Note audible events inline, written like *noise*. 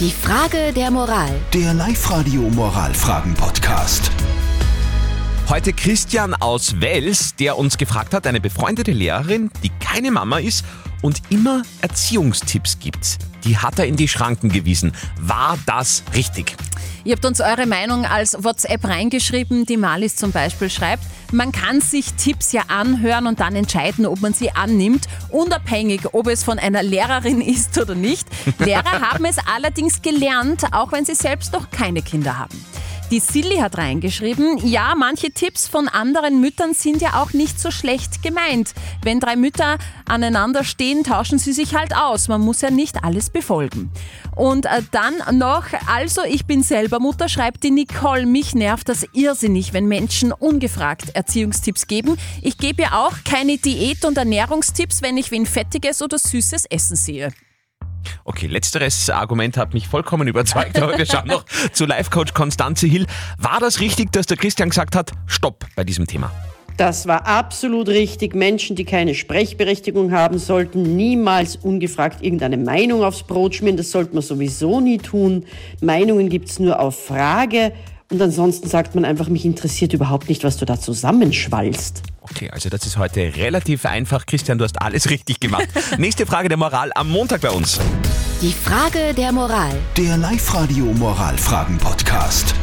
Die Frage der Moral. Der Live-Radio Moralfragen-Podcast. Heute Christian aus Wels, der uns gefragt hat, eine befreundete Lehrerin, die keine Mama ist und immer Erziehungstipps gibt. Die hat er in die Schranken gewiesen. War das richtig? Ihr habt uns eure Meinung als WhatsApp reingeschrieben. Die Malis zum Beispiel schreibt, man kann sich Tipps ja anhören und dann entscheiden, ob man sie annimmt, unabhängig, ob es von einer Lehrerin *laughs* ist oder nicht. Lehrer haben es allerdings gelernt, auch wenn sie selbst noch keine Kinder haben. Die Silly hat reingeschrieben, ja, manche Tipps von anderen Müttern sind ja auch nicht so schlecht gemeint. Wenn drei Mütter aneinander stehen, tauschen sie sich halt aus. Man muss ja nicht alles befolgen. Und äh, dann noch, also ich bin selber Mutter, schreibt die Nicole, mich nervt das irrsinnig, wenn Menschen ungefragt Erziehungstipps geben. Ich gebe ja auch keine Diät- und Ernährungstipps, wenn ich wen fettiges oder süßes Essen sehe. Okay, letzteres Argument hat mich vollkommen *laughs* überzeugt, aber wir schauen noch zu Life-Coach Konstanze Hill. War das richtig, dass der Christian gesagt hat, stopp bei diesem Thema? Das war absolut richtig. Menschen, die keine Sprechberechtigung haben, sollten niemals ungefragt irgendeine Meinung aufs Brot schmieren. Das sollte man sowieso nie tun. Meinungen gibt's nur auf Frage. Und ansonsten sagt man einfach, mich interessiert überhaupt nicht, was du da zusammenschwallst. Okay, also das ist heute relativ einfach. Christian, du hast alles richtig gemacht. *laughs* Nächste Frage der Moral am Montag bei uns. Die Frage der Moral. Der Live-Radio Moralfragen-Podcast.